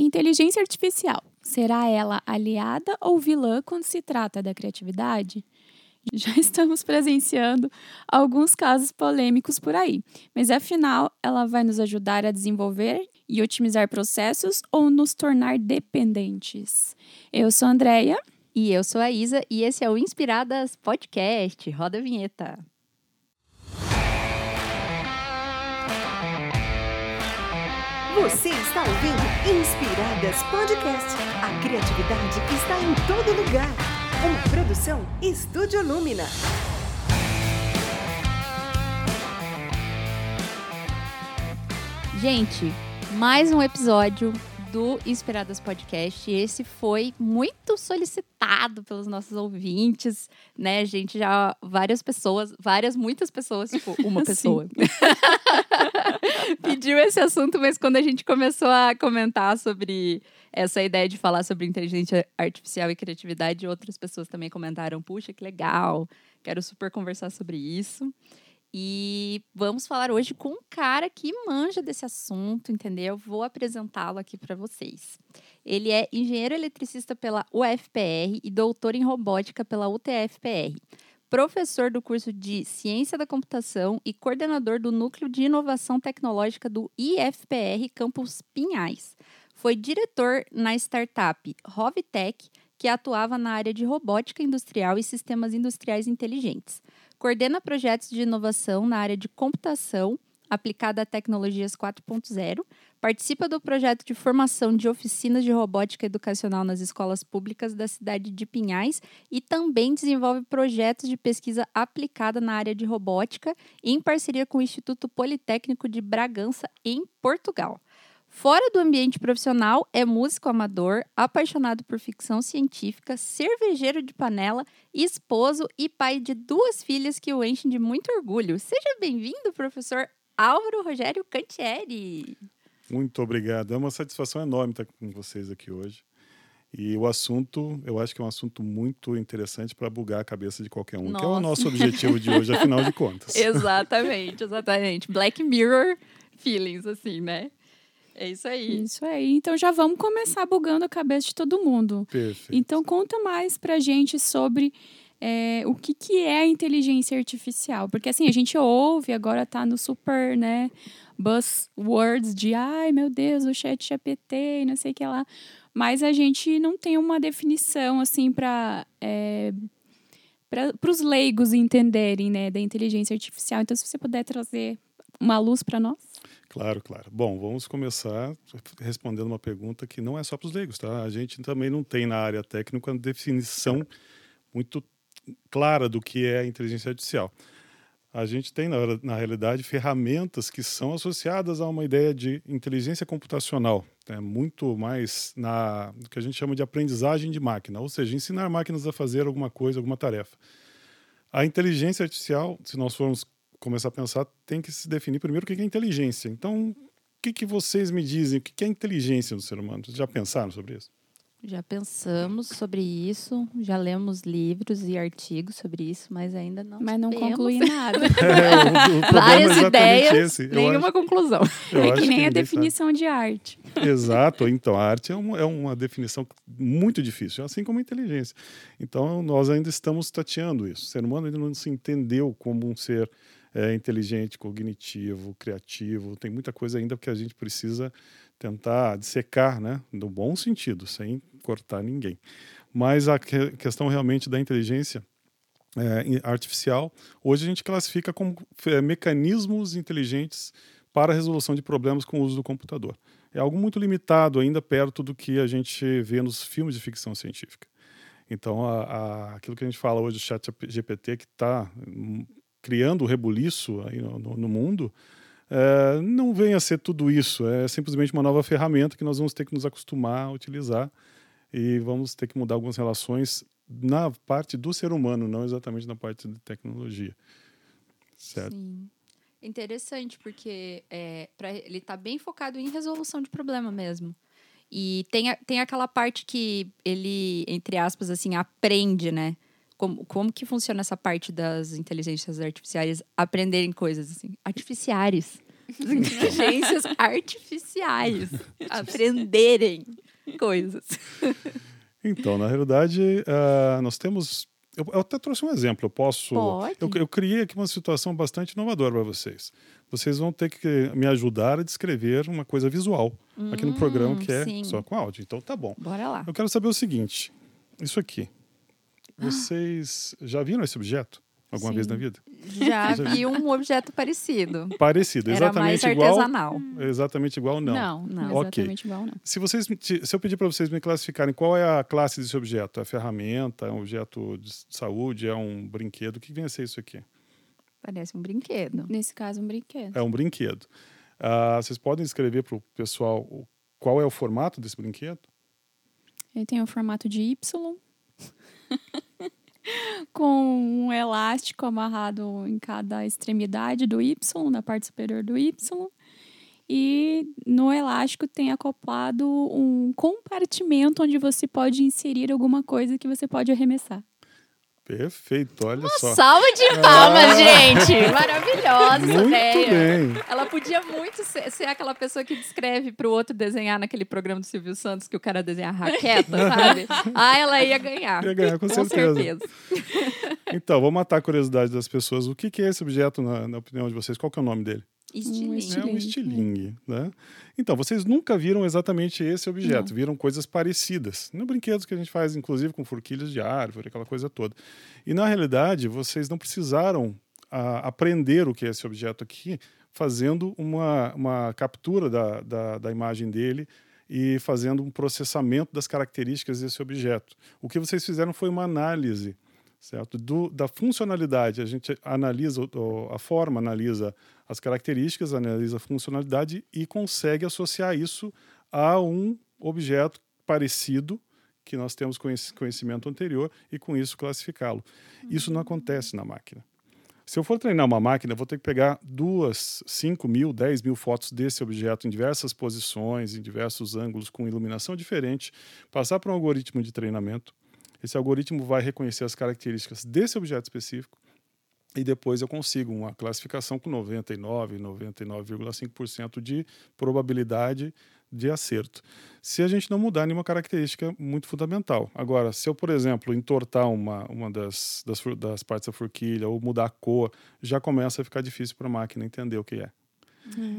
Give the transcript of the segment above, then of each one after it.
Inteligência artificial, será ela aliada ou vilã quando se trata da criatividade? Já estamos presenciando alguns casos polêmicos por aí, mas afinal, ela vai nos ajudar a desenvolver e otimizar processos ou nos tornar dependentes? Eu sou a Andrea. E eu sou a Isa, e esse é o Inspiradas Podcast. Roda a vinheta. Você está ouvindo Inspiradas Podcast. A criatividade está em todo lugar. Uma produção Estúdio Lumina. Gente, mais um episódio do Inspiradas Podcast. Esse foi muito solicitado pelos nossos ouvintes, né, gente? Já várias pessoas, várias, muitas pessoas, tipo, uma pessoa. Pediu esse assunto, mas quando a gente começou a comentar sobre essa ideia de falar sobre inteligência artificial e criatividade, outras pessoas também comentaram: puxa, que legal, quero super conversar sobre isso. E vamos falar hoje com um cara que manja desse assunto, entendeu? Vou apresentá-lo aqui para vocês. Ele é engenheiro eletricista pela UFPR e doutor em robótica pela UTFPR. Professor do curso de Ciência da Computação e coordenador do Núcleo de Inovação Tecnológica do IFPR Campus Pinhais. Foi diretor na startup Rovitech, que atuava na área de robótica industrial e sistemas industriais inteligentes coordena projetos de inovação na área de computação aplicada a tecnologias 4.0, participa do projeto de formação de oficinas de robótica educacional nas escolas públicas da cidade de Pinhais e também desenvolve projetos de pesquisa aplicada na área de robótica em parceria com o Instituto Politécnico de Bragança, em Portugal. Fora do ambiente profissional, é músico amador, apaixonado por ficção científica, cervejeiro de panela, esposo e pai de duas filhas que o enchem de muito orgulho. Seja bem-vindo, professor Álvaro Rogério Cantieri. Muito obrigado. É uma satisfação enorme estar com vocês aqui hoje. E o assunto, eu acho que é um assunto muito interessante para bugar a cabeça de qualquer um, Nossa. que é o nosso objetivo de hoje, afinal de contas. exatamente, exatamente. Black Mirror feelings, assim, né? É isso aí. Isso aí. Então já vamos começar bugando a cabeça de todo mundo. Perfeito. Então conta mais pra gente sobre é, o que, que é a inteligência artificial. Porque assim, a gente ouve, agora tá no super, né, buzzwords de ai meu Deus, o chat GPT e não sei o que lá. Mas a gente não tem uma definição assim para é, para os leigos entenderem, né, da inteligência artificial. Então, se você puder trazer uma luz para nós. Claro, claro. Bom, vamos começar respondendo uma pergunta que não é só para os leigos, tá? A gente também não tem na área técnica uma definição muito clara do que é a inteligência artificial. A gente tem, na, na realidade, ferramentas que são associadas a uma ideia de inteligência computacional, né? muito mais na que a gente chama de aprendizagem de máquina, ou seja, ensinar máquinas a fazer alguma coisa, alguma tarefa. A inteligência artificial, se nós formos começar a pensar, tem que se definir primeiro o que é inteligência. Então, o que, que vocês me dizem? O que é inteligência do ser humano? Vocês já pensaram sobre isso? Já pensamos sobre isso, já lemos livros e artigos sobre isso, mas ainda não. Mas não conclui nada. é, o, o Várias é ideias, esse. nenhuma acho, conclusão. É que nem que a definição sabe. de arte. Exato. Então, a arte é uma, é uma definição muito difícil, assim como a inteligência. Então, nós ainda estamos tateando isso. O ser humano ainda não se entendeu como um ser é, inteligente, cognitivo, criativo. Tem muita coisa ainda que a gente precisa tentar dissecar, né? No bom sentido, sem cortar ninguém. Mas a que questão realmente da inteligência é, artificial, hoje a gente classifica como é, mecanismos inteligentes para a resolução de problemas com o uso do computador. É algo muito limitado ainda perto do que a gente vê nos filmes de ficção científica. Então, a, a, aquilo que a gente fala hoje do chat GPT, que está criando o rebuliço aí no, no, no mundo, é, não vem a ser tudo isso. É simplesmente uma nova ferramenta que nós vamos ter que nos acostumar a utilizar e vamos ter que mudar algumas relações na parte do ser humano, não exatamente na parte de tecnologia. Certo? Sim. Interessante, porque é, pra, ele está bem focado em resolução de problema mesmo. E tem, tem aquela parte que ele, entre aspas, assim, aprende, né? Como, como que funciona essa parte das inteligências artificiais aprenderem coisas assim? Artificiais. As inteligências artificiais aprenderem coisas. Então, na realidade, ah, nós temos. Eu, eu até trouxe um exemplo. Eu posso. Pode. Eu, eu criei aqui uma situação bastante inovadora para vocês. Vocês vão ter que me ajudar a descrever uma coisa visual aqui no programa que é sim. só com áudio. Então, tá bom. Bora lá. Eu quero saber o seguinte: isso aqui. Vocês já viram esse objeto alguma vez Sim. na vida? Já vi um objeto parecido. Parecido, Era mais exatamente igual. artesanal. Exatamente igual, não. Não, não, Ok. exatamente igual, não. Se, vocês, se eu pedir para vocês me classificarem qual é a classe desse objeto, é ferramenta, é um objeto de saúde, é um brinquedo, o que vem a ser isso aqui? Parece um brinquedo. Nesse caso, um brinquedo. É um brinquedo. Ah, vocês podem escrever para o pessoal qual é o formato desse brinquedo? Ele tem o formato de Y. com um elástico amarrado em cada extremidade do Y, na parte superior do Y. E no elástico tem acoplado um compartimento onde você pode inserir alguma coisa que você pode arremessar. Perfeito, olha só. Salva de palmas, gente! Maravilhosa, Muito ideia. bem. Ela podia muito ser, ser aquela pessoa que descreve pro outro desenhar naquele programa do Silvio Santos que o cara desenha raqueta, sabe? Ah, ela ia ganhar. Ia ganhar, com Com certeza. certeza. Então, vou matar a curiosidade das pessoas. O que, que é esse objeto, na, na opinião de vocês? Qual que é o nome dele? Estilinho. É um Estilingue. estilingue, né? Então, vocês nunca viram exatamente esse objeto, viram coisas parecidas. No brinquedos que a gente faz, inclusive, com forquilhas de árvore, aquela coisa toda. E, na realidade, vocês não precisaram ah, aprender o que é esse objeto aqui, fazendo uma, uma captura da, da, da imagem dele e fazendo um processamento das características desse objeto. O que vocês fizeram foi uma análise certo? Do, da funcionalidade. A gente analisa a forma, analisa as características, analisa a funcionalidade e consegue associar isso a um objeto parecido que nós temos conhec- conhecimento anterior e com isso classificá-lo. Isso não acontece na máquina. Se eu for treinar uma máquina, vou ter que pegar duas, cinco mil, dez mil fotos desse objeto em diversas posições, em diversos ângulos, com iluminação diferente, passar para um algoritmo de treinamento. Esse algoritmo vai reconhecer as características desse objeto específico e depois eu consigo uma classificação com 99, 99,5% de probabilidade de acerto. Se a gente não mudar nenhuma característica muito fundamental. Agora, se eu, por exemplo, entortar uma, uma das, das, das partes da forquilha ou mudar a cor, já começa a ficar difícil para a máquina entender o que é.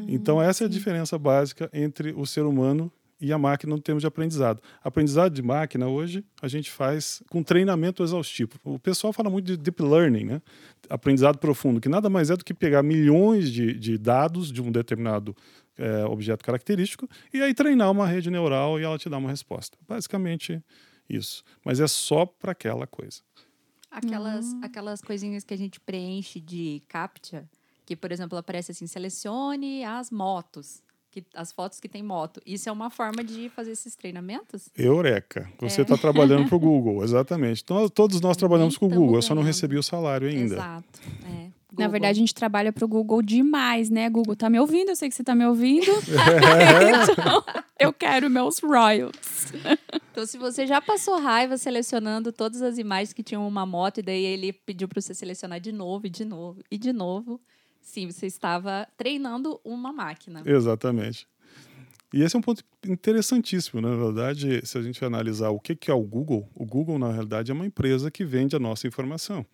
Então, essa é a diferença básica entre o ser humano e a máquina no termos de aprendizado. Aprendizado de máquina, hoje, a gente faz com treinamento exaustivo. O pessoal fala muito de deep learning, né? aprendizado profundo, que nada mais é do que pegar milhões de, de dados de um determinado eh, objeto característico e aí treinar uma rede neural e ela te dá uma resposta. Basicamente isso. Mas é só para aquela coisa. Aquelas, aquelas coisinhas que a gente preenche de CAPTCHA, que, por exemplo, aparece assim, selecione as motos, que, as fotos que tem moto. Isso é uma forma de fazer esses treinamentos? Eureka! Você está trabalhando para o Google, exatamente. Então, todos nós trabalhamos com o Google, eu só não ganhando. recebi o salário ainda. Exato. É. Na verdade, a gente trabalha pro Google demais, né? Google tá me ouvindo, eu sei que você tá me ouvindo. então, eu quero meus royals. Então, se você já passou raiva selecionando todas as imagens que tinham uma moto, e daí ele pediu para você selecionar de novo, e de novo, e de novo, sim, você estava treinando uma máquina. Exatamente. E esse é um ponto interessantíssimo, né? na verdade, se a gente analisar o que que é o Google, o Google, na realidade, é uma empresa que vende a nossa informação.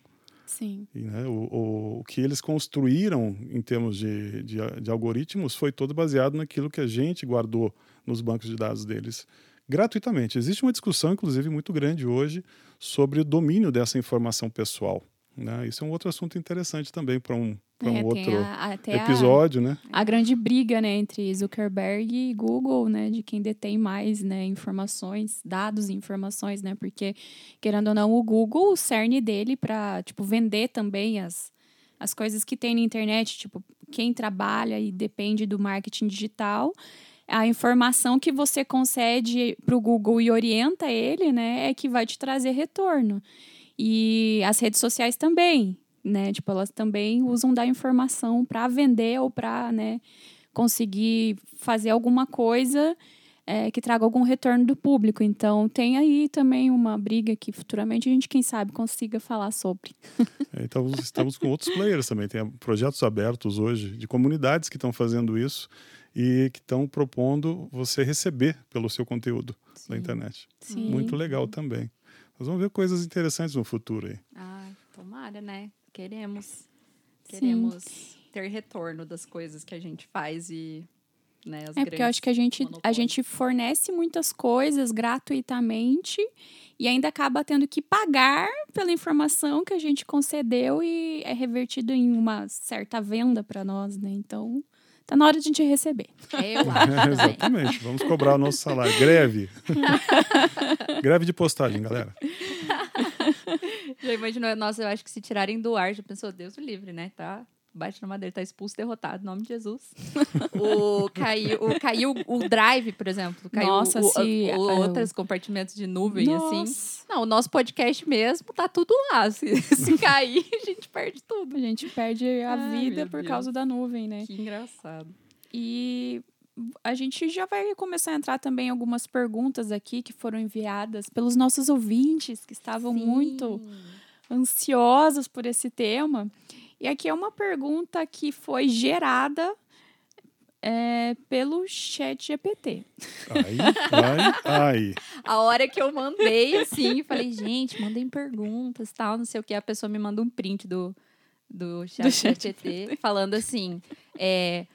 Sim. E, né, o, o, o que eles construíram em termos de, de, de algoritmos foi todo baseado naquilo que a gente guardou nos bancos de dados deles gratuitamente. Existe uma discussão, inclusive, muito grande hoje sobre o domínio dessa informação pessoal. Né? Isso é um outro assunto interessante também para um, pra um É, tem outro a- até a- episódio, né? a grande briga, né, entre Zuckerberg e Google, né, de quem detém mais, né, informações, dados e informações, né, porque querendo ou não, o Google, o cerne dele para, tipo, vender também as as coisas que tem na internet, tipo, quem trabalha e depende do marketing digital, a informação que você concede para o Google e orienta ele, né, é que vai te trazer retorno. E as redes sociais também, né? Tipo, elas também usam da informação para vender ou para, né, conseguir fazer alguma coisa é, que traga algum retorno do público. Então, tem aí também uma briga que futuramente a gente, quem sabe, consiga falar sobre. É, então, estamos com outros players também. Tem projetos abertos hoje de comunidades que estão fazendo isso e que estão propondo você receber pelo seu conteúdo Sim. na internet. Sim. Muito legal também. Nós vamos ver coisas interessantes no futuro aí. Ah, tomara, né? Queremos. Queremos Sim. ter retorno das coisas que a gente faz e né, é porque eu acho que a gente, a gente fornece muitas coisas gratuitamente e ainda acaba tendo que pagar pela informação que a gente concedeu e é revertido em uma certa venda para nós, né? Então, tá na hora de a gente receber. Eu acho. Exatamente. Vamos cobrar o nosso salário. Greve. Greve de postagem, galera. Já imaginou? Nossa, eu acho que se tirarem do ar, já pensou, Deus o livre, né? Tá bate na madeira, tá expulso, derrotado, em nome de Jesus. o, caiu, o, caiu o drive, por exemplo. Caiu Nossa, o, se, o, o outros compartimentos de nuvem, assim. Nossa. assim. Não, o nosso podcast mesmo tá tudo lá. Se, se cair, a gente perde tudo. A gente perde a Ai, vida por Deus. causa da nuvem, né? Que engraçado. E a gente já vai começar a entrar também algumas perguntas aqui que foram enviadas pelos nossos ouvintes que estavam Sim. muito ansiosos por esse tema. E aqui é uma pergunta que foi gerada é, pelo chat GPT. Ai, ai, ai. A hora que eu mandei, assim, falei, gente, mandem perguntas, tal, não sei o que. A pessoa me manda um print do, do chat, do chat GPT falando assim, é,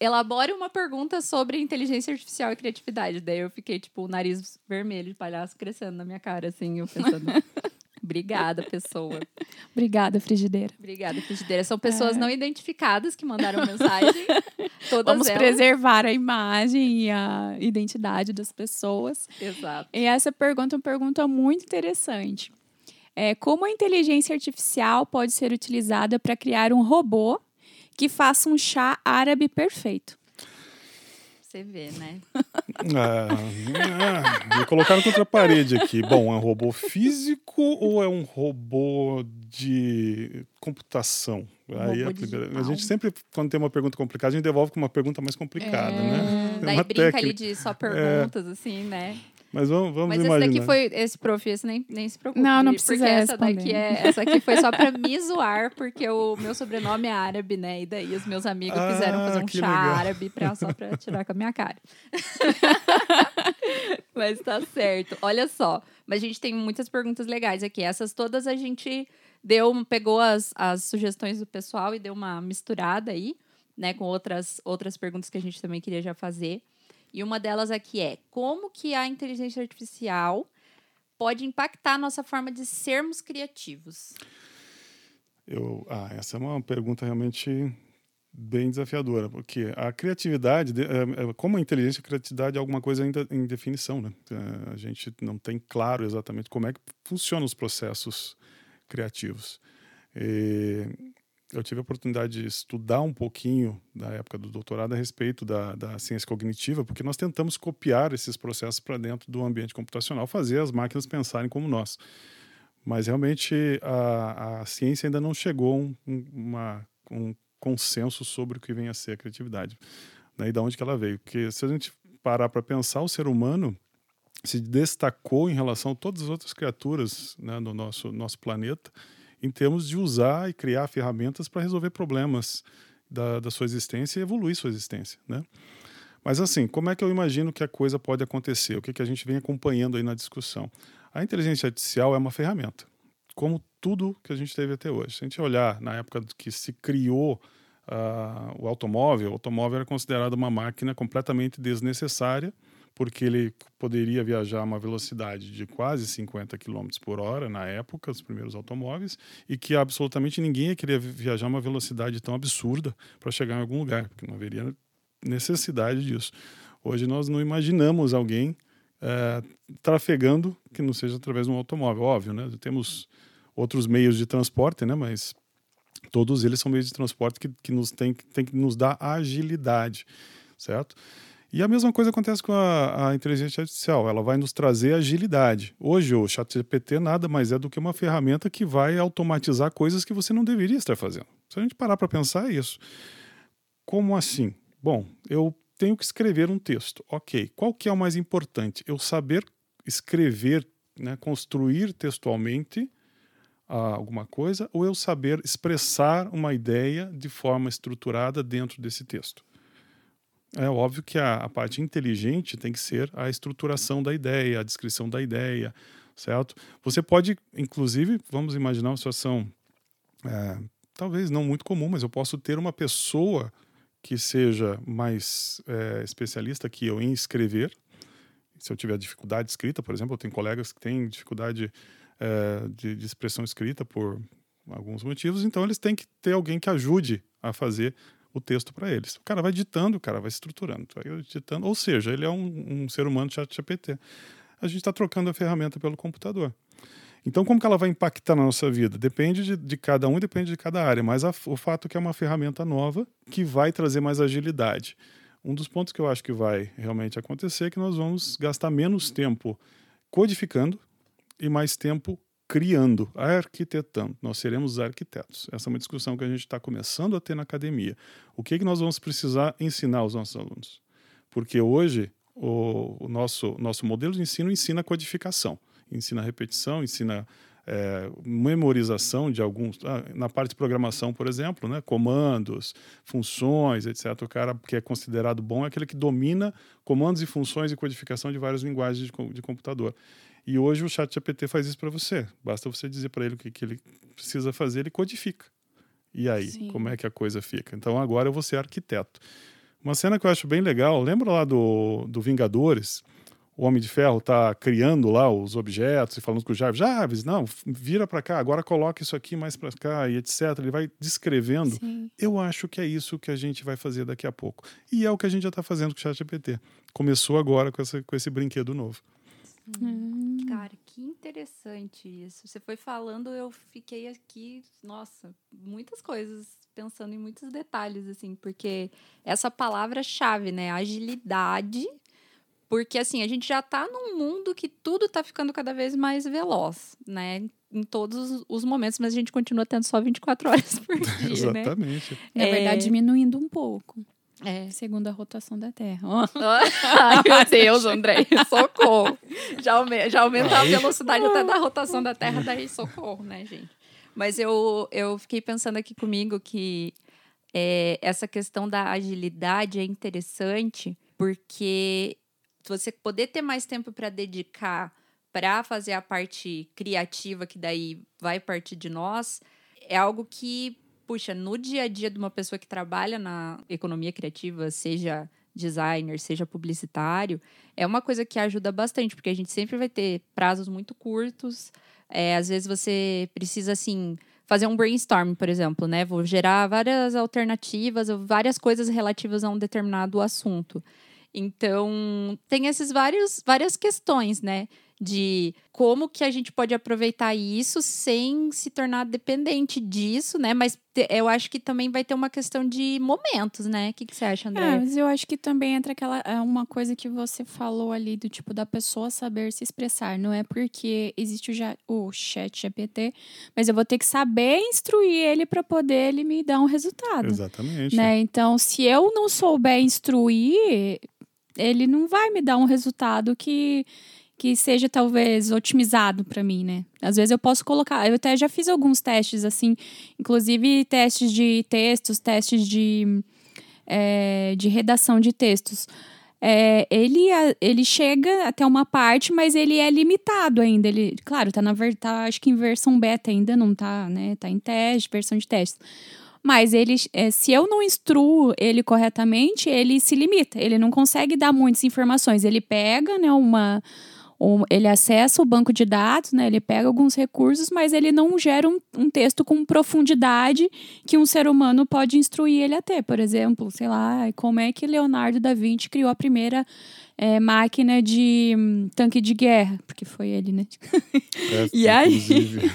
elabore uma pergunta sobre inteligência artificial e criatividade. Daí eu fiquei, tipo, o nariz vermelho de palhaço crescendo na minha cara, assim, eu pensando... Obrigada, pessoa. Obrigada, frigideira. Obrigada, frigideira. São pessoas é. não identificadas que mandaram mensagem. Todas Vamos elas. preservar a imagem e a identidade das pessoas. Exato. E essa pergunta é uma pergunta muito interessante. É, como a inteligência artificial pode ser utilizada para criar um robô que faça um chá árabe perfeito? você vê, né? ah, me colocaram contra a parede aqui. Bom, é um robô físico ou é um robô de computação? Um Aí a, primeira, a, gente sempre, quando tem uma pergunta complicada, a gente devolve com uma pergunta mais complicada, é, né? Daí brinca técnica. ali de só perguntas, é. assim, né? Mas vamos, vamos Mas imaginar. esse daqui foi, esse prof, esse nem, nem se preocupe. Não, não precisa Porque essa daqui, é, essa aqui foi só pra me zoar, porque o meu sobrenome é árabe, né? E daí os meus amigos ah, quiseram fazer um chá legal. árabe pra, só pra tirar com a minha cara. Mas tá certo. Olha só. Mas a gente tem muitas perguntas legais aqui. Essas todas a gente deu, pegou as, as sugestões do pessoal e deu uma misturada aí, né? Com outras, outras perguntas que a gente também queria já fazer. E uma delas aqui é: como que a inteligência artificial pode impactar a nossa forma de sermos criativos? Eu, ah, essa é uma pergunta realmente bem desafiadora, porque a criatividade, é, é, como a inteligência, a criatividade é alguma coisa ainda em definição, né? É, a gente não tem claro exatamente como é que funcionam os processos criativos. E eu tive a oportunidade de estudar um pouquinho da época do doutorado a respeito da, da ciência cognitiva, porque nós tentamos copiar esses processos para dentro do ambiente computacional, fazer as máquinas pensarem como nós. Mas realmente a, a ciência ainda não chegou a um, uma, um consenso sobre o que vem a ser a criatividade. Né, e de onde que ela veio. Porque se a gente parar para pensar, o ser humano se destacou em relação a todas as outras criaturas né, no nosso, nosso planeta em termos de usar e criar ferramentas para resolver problemas da, da, sua existência e evoluir sua existência, né? Mas assim, como é que eu imagino que a coisa pode acontecer? O que, que a gente vem acompanhando aí na discussão? A inteligência artificial é uma ferramenta, como tudo que a gente teve até hoje. Se a gente olhar na época que se criou uh, o automóvel, o automóvel era considerado uma máquina completamente desnecessária, porque ele poderia viajar a uma velocidade de quase 50 km por hora na época, os primeiros automóveis, e que absolutamente ninguém queria viajar a uma velocidade tão absurda para chegar em algum lugar, porque não haveria necessidade disso. Hoje nós não imaginamos alguém é, trafegando que não seja através de um automóvel, óbvio, né? Temos outros meios de transporte, né? Mas todos eles são meios de transporte que, que nos tem, tem que nos dar agilidade, certo? E a mesma coisa acontece com a, a, inteligência artificial, ela vai nos trazer agilidade. Hoje o ChatGPT nada mais é do que uma ferramenta que vai automatizar coisas que você não deveria estar fazendo. Se a gente parar para pensar é isso. Como assim? Bom, eu tenho que escrever um texto. Ok, qual que é o mais importante? Eu saber escrever, né, construir textualmente ah, alguma coisa, ou eu saber expressar uma ideia de forma estruturada dentro desse texto. É óbvio que a, a, parte inteligente tem que ser a estruturação da ideia, a descrição da ideia, certo? Você pode, inclusive, vamos imaginar uma situação é, talvez não muito comum, mas eu posso ter uma pessoa que seja mais é, especialista que eu em escrever. Se eu tiver dificuldade de escrita, por exemplo, eu tenho colegas que têm dificuldade é, de, de expressão escrita por alguns motivos, então eles têm que ter alguém que ajude a fazer o texto para eles. O cara vai ditando, o cara vai estruturando, vai ditando, ou seja, ele é um, um ser humano chat GPT. A gente está trocando a ferramenta pelo computador. Então, como que ela vai impactar na nossa vida? Depende de, de cada um, depende de cada área, mas a, o fato é que é uma ferramenta nova que vai trazer mais agilidade. Um dos pontos que eu acho que vai realmente acontecer é que nós vamos gastar menos tempo codificando e mais tempo criando, arquitetando. Nós seremos arquitetos. Essa é uma discussão que a gente está começando a ter na academia. O que, que nós vamos precisar ensinar aos nossos alunos? Porque hoje o, o nosso, nosso modelo de ensino ensina codificação ensina repetição, ensina é, memorização de alguns. Ah, na parte de programação, por exemplo, né, comandos, funções, etc. O cara que é considerado bom é aquele que domina comandos e funções e codificação de várias linguagens de, de computador. E hoje o chat GPT faz isso para você. Basta você dizer para ele o que, que ele precisa fazer, ele codifica. E aí, Sim. como é que a coisa fica? Então agora eu vou ser arquiteto. Uma cena que eu acho bem legal, lembra lá do, do Vingadores? o Homem de Ferro está criando lá os objetos e falando com o Jarvis, Jarvis, não, vira para cá, agora coloca isso aqui mais para cá e etc. Ele vai descrevendo. Sim. Eu acho que é isso que a gente vai fazer daqui a pouco. E é o que a gente já está fazendo com o ChatGPT. Começou agora com, essa, com esse brinquedo novo. Hum. Cara, que interessante isso. Você foi falando, eu fiquei aqui, nossa, muitas coisas, pensando em muitos detalhes, assim, porque essa palavra-chave, né? Agilidade porque, assim, a gente já está num mundo que tudo está ficando cada vez mais veloz, né? Em todos os momentos, mas a gente continua tendo só 24 horas por dia, né? Exatamente. Né? Na verdade, é... diminuindo um pouco. É. Segundo a rotação da Terra. Ai, meu Deus, André, socorro. Já, aume já aumenta a velocidade até da rotação da Terra, daí socorro, né, gente? Mas eu, eu fiquei pensando aqui comigo que é, essa questão da agilidade é interessante, porque você poder ter mais tempo para dedicar para fazer a parte criativa, que daí vai partir de nós, é algo que, puxa, no dia a dia de uma pessoa que trabalha na economia criativa, seja designer, seja publicitário, é uma coisa que ajuda bastante, porque a gente sempre vai ter prazos muito curtos. É, às vezes você precisa, assim, fazer um brainstorm, por exemplo, né? Vou gerar várias alternativas, várias coisas relativas a um determinado assunto. Então, tem esses vários, várias questões, né? De como que a gente pode aproveitar isso sem se tornar dependente disso, né? Mas eu acho que também vai ter uma questão de momentos, né? O que, que você acha, André? É, mas eu acho que também entra aquela é uma coisa que você falou ali do tipo da pessoa saber se expressar. Não é porque existe o, já, o chat GPT, mas eu vou ter que saber instruir ele para poder ele me dar um resultado. Exatamente. Né? Então, se eu não souber instruir, ele não vai me dar um resultado que que seja talvez otimizado para mim, né? Às vezes eu posso colocar, eu até já fiz alguns testes assim, inclusive testes de textos, testes de, é, de redação de textos. É, ele, ele chega até uma parte, mas ele é limitado ainda. Ele, claro, tá na tá, acho que em versão beta ainda, não tá, né? Tá em teste, versão de teste. Mas ele, é, se eu não instruo ele corretamente, ele se limita. Ele não consegue dar muitas informações. Ele pega, né, uma um, ele acessa o banco de dados, né? Ele pega alguns recursos, mas ele não gera um, um, texto com profundidade que um ser humano pode instruir ele a ter. Por exemplo, sei lá, como é que Leonardo da Vinci criou a primeira é, máquina de um, tanque de guerra, porque foi ele, né? É, e aí,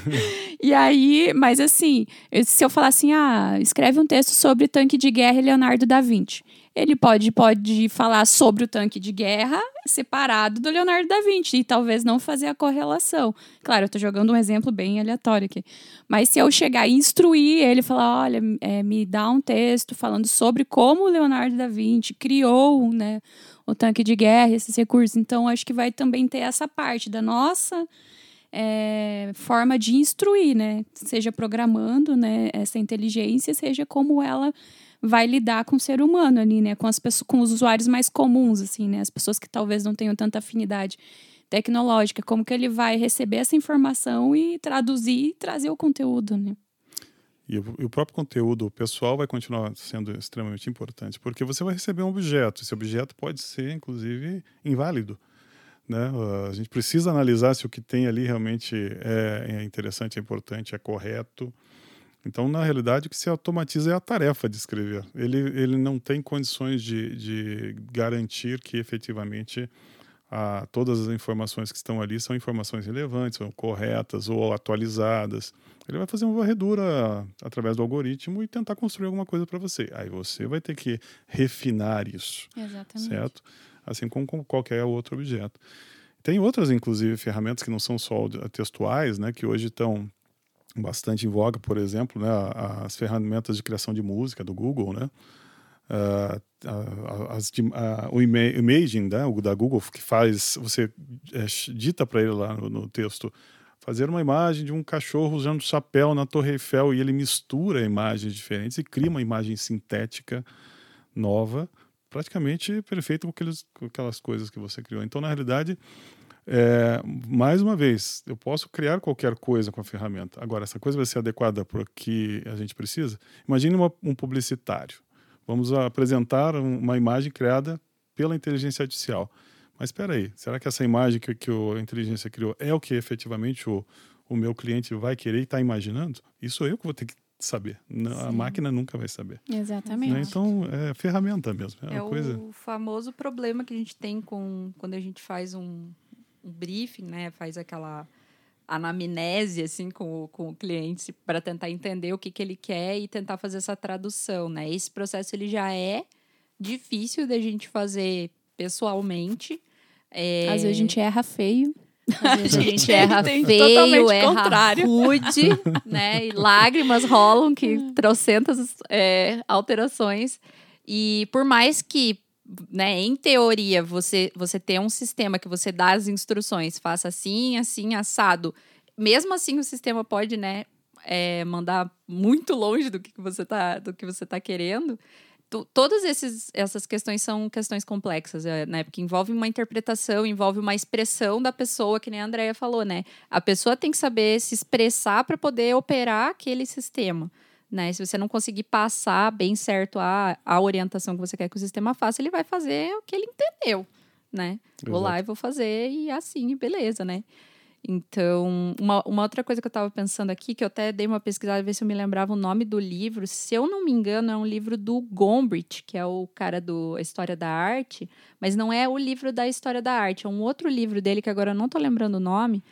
e aí, mas assim, se eu falar assim, ah, escreve um texto sobre tanque de guerra e Leonardo da Vinci, ele pode, pode falar sobre o tanque de guerra separado do Leonardo da Vinci e talvez não fazer a correlação. Claro, eu estou jogando um exemplo bem aleatório aqui. Mas se eu chegar e instruir ele, falar, olha, é, me dá um texto falando sobre como o Leonardo da Vinci criou né, o tanque de guerra, esses recursos. Então, acho que vai também ter essa parte da nossa é, forma de instruir, né? Seja programando né, essa inteligência, seja como ela vai lidar com o ser humano ali, né? Com as pessoas, com os usuários mais comuns, assim, né? As pessoas que talvez não tenham tanta afinidade tecnológica, como que ele vai receber essa informação e traduzir e trazer o conteúdo, né? E o, e o, próprio conteúdo pessoal vai continuar sendo extremamente importante, porque você vai receber um objeto. Esse objeto pode ser, inclusive, inválido. Né? A gente precisa analisar se o que tem ali realmente é, é interessante, é importante, é correto. Então, na realidade, o que se automatiza é a tarefa de escrever. Ele, ele não tem condições de, de garantir que efetivamente a, todas as informações que estão ali são informações relevantes, são corretas ou atualizadas. Ele vai fazer uma varredura através do algoritmo e tentar construir alguma coisa para você. Aí você vai ter que refinar isso. Exatamente. Certo? Assim como com qualquer outro objeto. Tem outras, inclusive, ferramentas que não são só textuais, né, que hoje estão bastante em voga, por exemplo, né, as ferramentas de criação de música do Google, né, uh, as, uh, o Imaging, né, o da Google, que faz, você é, dita para ele lá no, no, texto, fazer uma imagem de um cachorro usando chapéu na Torre Eiffel e ele mistura imagens diferentes e cria uma imagem sintética nova, praticamente perfeita com, aqueles, com aquelas coisas que você criou. Então, na realidade, é, mais uma vez, eu posso criar qualquer coisa com a ferramenta. Agora, essa coisa vai ser adequada para o que a gente precisa? Imagine uma, um publicitário. Vamos apresentar uma imagem criada pela inteligência artificial. Mas espera aí, será que essa imagem que, que a inteligência criou é o que efetivamente o, o meu cliente vai querer e está imaginando? Isso eu que vou ter que saber. Sim. A máquina nunca vai saber. Exatamente. Né? Então, é ferramenta mesmo. É, é coisa... o famoso problema que a gente tem com quando a gente faz um, um briefing, né? Faz aquela anamnese assim com o, com o cliente para tentar entender o que, que ele quer e tentar fazer essa tradução, né? Esse processo ele já é difícil da gente fazer pessoalmente. É... Às vezes a gente erra feio. Às vezes a gente erra feio, erra contrário. rude, né? E lágrimas rolam, que trocentas é, alterações. E por mais que né, em teoria, você, você ter um sistema que você dá as instruções, faça assim, assim, assado. Mesmo assim, o sistema pode, né, é, mandar muito longe do que você tá, do que você tá querendo. todas esses, essas questões são questões complexas, é, né? Porque envolve uma interpretação, envolve uma expressão da pessoa, que nem a Andrea falou, né? A pessoa tem que saber se expressar para poder operar aquele sistema. Né? Se você não conseguir passar bem certo a, a orientação que você quer que o sistema faça, ele vai fazer o que ele entendeu, né? Exato. Vou lá e vou fazer e assim, beleza, né? Então, uma, uma outra coisa que eu estava pensando aqui, que eu até dei uma pesquisada, ver se eu me lembrava o nome do livro. Se eu não me engano, é um livro do Gombrich, que é o cara do a História da Arte, mas não é o livro da História da Arte, é um outro livro dele que agora eu não estou lembrando o nome,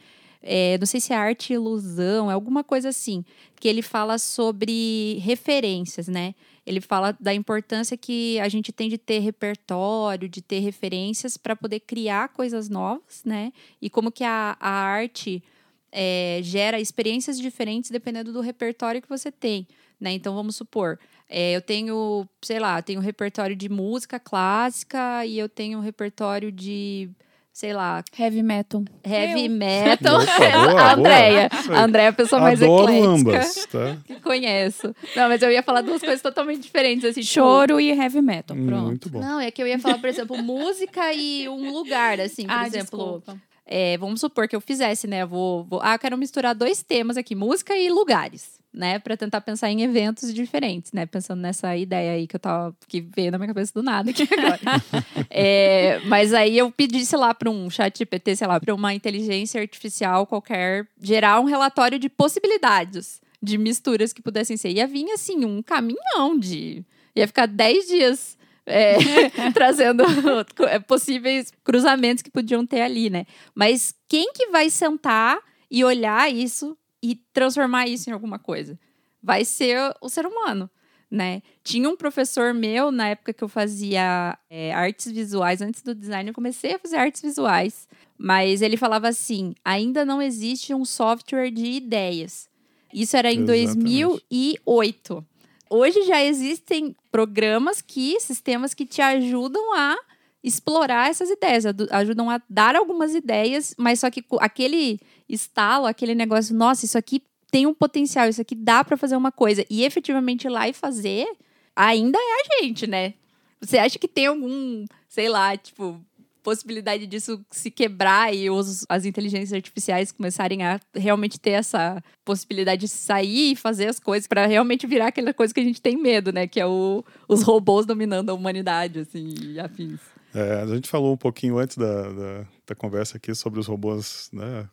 é, não sei se é arte ilusão, é alguma coisa assim, que ele fala sobre referências, né? Ele fala da importância que a gente tem de ter repertório, de ter referências para poder criar coisas novas, né? E como que a, a arte é, gera experiências diferentes dependendo do repertório que você tem. Né? Então, vamos supor, é, eu tenho, sei lá, tenho um repertório de música clássica e eu tenho um repertório de sei lá. Heavy metal. Heavy eu. metal. Opa, boa, a Andrea. A Andrea é a pessoa mais Adoro eclética. ambas, tá? Que conheço. Não, mas eu ia falar duas coisas totalmente diferentes. Assim, tipo Choro tipo... e heavy metal. Hum, Pronto. Muito bom. Não, é que eu ia falar, por exemplo, música e um lugar, assim, por ah, exemplo. É, vamos supor que eu fizesse, né? Vou, vou, ah, eu quero misturar dois temas aqui, música e lugares né, para tentar pensar em eventos diferentes, né, pensando nessa ideia aí que eu tava que veio na minha cabeça do nada aqui agora. é, mas aí eu pedi, sei lá, para um chat GPT, sei lá, para uma inteligência artificial qualquer gerar um relatório de possibilidades de misturas que pudessem ser. Ia vir assim um caminhão de ia ficar 10 dias é, trazendo possíveis cruzamentos que podiam ter ali, né? Mas quem que vai sentar e olhar isso e transformar isso em alguma coisa. Vai ser o ser humano. né? Tinha um professor meu, na época que eu fazia é, artes visuais, antes do design, eu comecei a fazer artes visuais. Mas ele falava assim: ainda não existe um software de ideias. Isso era em Exatamente. 2008. Hoje já existem programas que, sistemas que te ajudam a explorar essas ideias, ajudam a dar algumas ideias, mas só que aquele estalo, aquele negócio, nossa, isso aqui tem um potencial, isso aqui dá pra fazer uma coisa e efetivamente ir lá e fazer, ainda é a gente, né? Você acha que tem algum, sei lá, tipo, possibilidade disso se quebrar e os, as inteligências artificiais começarem a realmente ter essa possibilidade de sair e fazer as coisas pra realmente virar aquela coisa que a gente tem medo, né? Que é o, os robôs dominando a humanidade, assim, e afins. É, a gente falou um pouquinho antes da, da, da conversa aqui sobre os robôs né,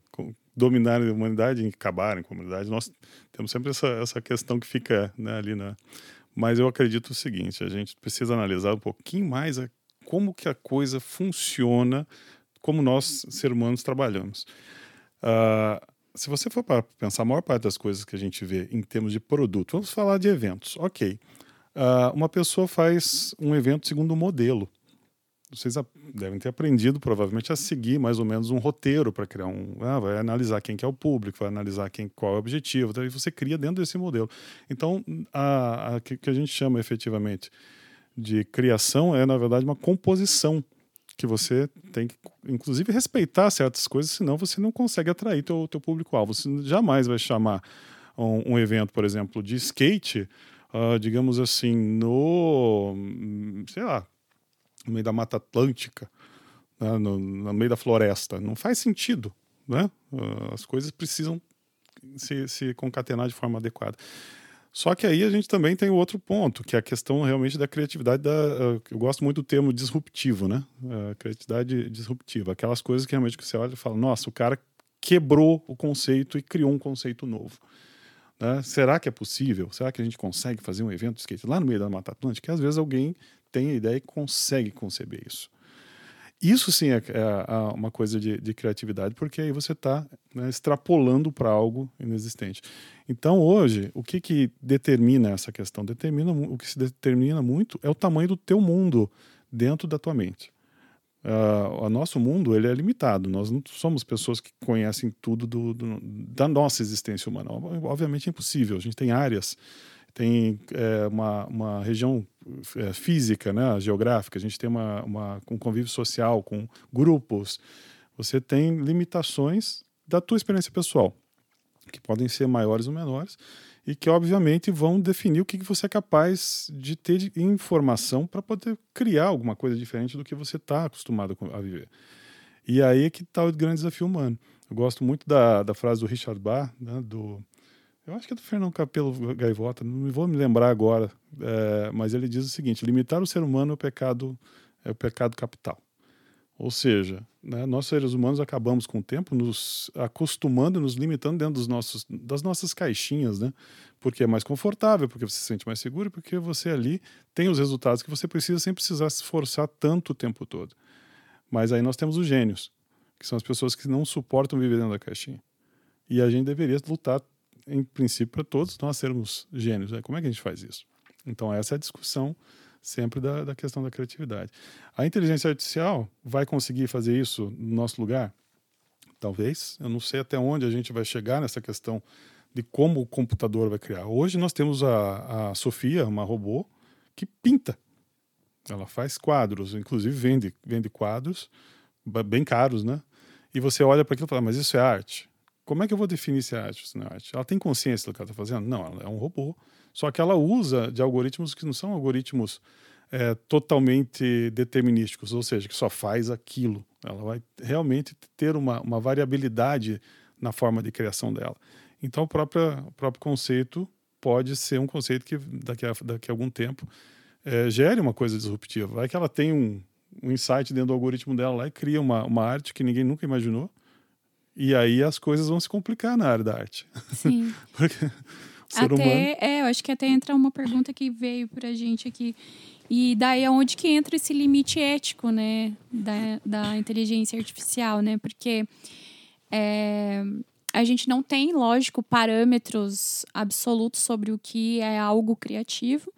dominarem a humanidade e acabarem com a humanidade. Nós temos sempre essa, essa questão que fica né, ali na. Mas eu acredito o seguinte: a gente precisa analisar um pouquinho mais a, como que a coisa funciona, como nós, seres humanos, trabalhamos. Ah, se você for para pensar, a maior parte das coisas que a gente vê em termos de produto, vamos falar de eventos, ok. Ah, uma pessoa faz um evento segundo um modelo vocês devem ter aprendido provavelmente a seguir mais ou menos um roteiro para criar um. Ah, vai analisar quem que é o público, vai analisar quem, qual é o objetivo, daí você cria dentro desse modelo. Então, a, a que, a gente chama efetivamente de criação é, na verdade, uma composição que você tem que, inclusive, respeitar certas coisas, senão você não consegue atrair teu, teu público-alvo. Você jamais vai chamar um, um evento, por exemplo, de skate, ah, digamos assim, no, sei lá, no meio da Mata Atlântica, né, no, no meio da floresta. Não faz sentido. Né? Ah, As coisas precisam se, se concatenar de forma adequada. Só que aí a gente também tem outro ponto, que é a questão realmente da criatividade. Da, ah, eu gosto muito do termo disruptivo, né? A criatividade disruptiva. Aquelas coisas que realmente que você olha e fala, nossa, o cara quebrou o conceito e criou um conceito novo. né? Será que é possível? Será que a gente consegue fazer um evento de skate lá no meio da Mata Atlântica? E às vezes alguém tem a ideia e consegue conceber isso. Isso sim é, é- é uma coisa de, de criatividade, porque aí você está extrapolando para algo inexistente. Então, hoje, o que, que determina essa questão? Determina, o que se determina muito é o tamanho do teu mundo dentro da tua mente. Ah, o nosso mundo ele é limitado. Nós não somos pessoas que conhecem tudo do- do- da nossa existência humana. Obviamente é impossível. A gente tem áreas, tem é, uma, uma região física, né, geográfica. A gente tem uma, uma, um convívio social com grupos. Você tem limitações da tua experiência pessoal, que podem ser maiores ou menores e que obviamente vão definir o que você é capaz de ter de informação para poder criar alguma coisa diferente do que você está acostumado a viver. E aí é que está o grande desafio humano. Eu gosto muito da, da frase do Richard Barr, né, do, eu acho que é do Fernando Capelo Gaivota, não vou me lembrar agora, é, mas ele diz o seguinte: limitar o ser humano é o pecado, é o pecado capital. Ou seja, né, nós seres humanos acabamos com o tempo nos acostumando, nos limitando dentro dos nossos, das nossas caixinhas, né? Porque é mais confortável, porque você se sente mais seguro, porque você ali tem os resultados que você precisa sem precisar se esforçar tanto o tempo todo. Mas aí nós temos os gênios, que são as pessoas que não suportam viver dentro da caixinha. E a gente deveria lutar, em princípio, para todos nós sermos gênios. Né? Como é que a gente faz isso? Então, essa é a discussão sempre da, da questão da criatividade. A inteligência artificial vai conseguir fazer isso no nosso lugar? Talvez. Eu não sei até onde a gente vai chegar nessa questão de como o computador vai criar. Hoje nós temos a, a Sofia, uma robô, que pinta. Ela faz quadros, inclusive vende, vende quadros bem caros, né? E você olha para aquilo e fala, mas isso é arte? Como é que eu vou definir se é arte ou se não é arte? Ela tem consciência do que ela está fazendo? Não, ela é um robô. Só que ela usa de algoritmos que não são algoritmos é, totalmente determinísticos, ou seja, que só faz aquilo. Ela vai realmente ter uma, uma variabilidade na forma de criação dela. Então, o próprio, o próprio conceito pode ser um conceito que daqui a, daqui a algum tempo é, gere uma coisa disruptiva. Vai que ela tem um, um insight dentro do algoritmo dela lá e cria uma, uma arte que ninguém nunca imaginou. E aí as coisas vão se complicar na área da arte. Sim. Porque até, humano. é, eu acho que até entra uma pergunta que veio pra gente aqui. E daí é onde que entra esse limite ético, né, da, da inteligência artificial, né? Porque é, a gente não tem, lógico, parâmetros absolutos sobre o que é algo criativo,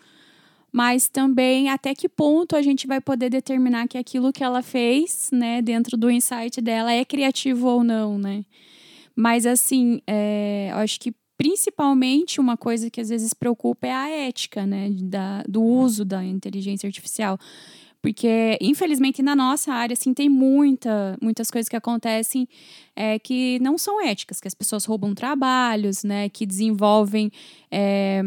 mas também até que ponto a gente vai poder determinar que aquilo que ela fez, né, dentro do insight dela é criativo ou não, né? Mas assim, é, eu acho que principalmente uma coisa que às vezes preocupa é a ética, né, da, do uso da inteligência artificial. Porque, infelizmente, na nossa área, assim, tem muita, muitas coisas que acontecem é, que não são éticas, que as pessoas roubam trabalhos, né? Que desenvolvem é,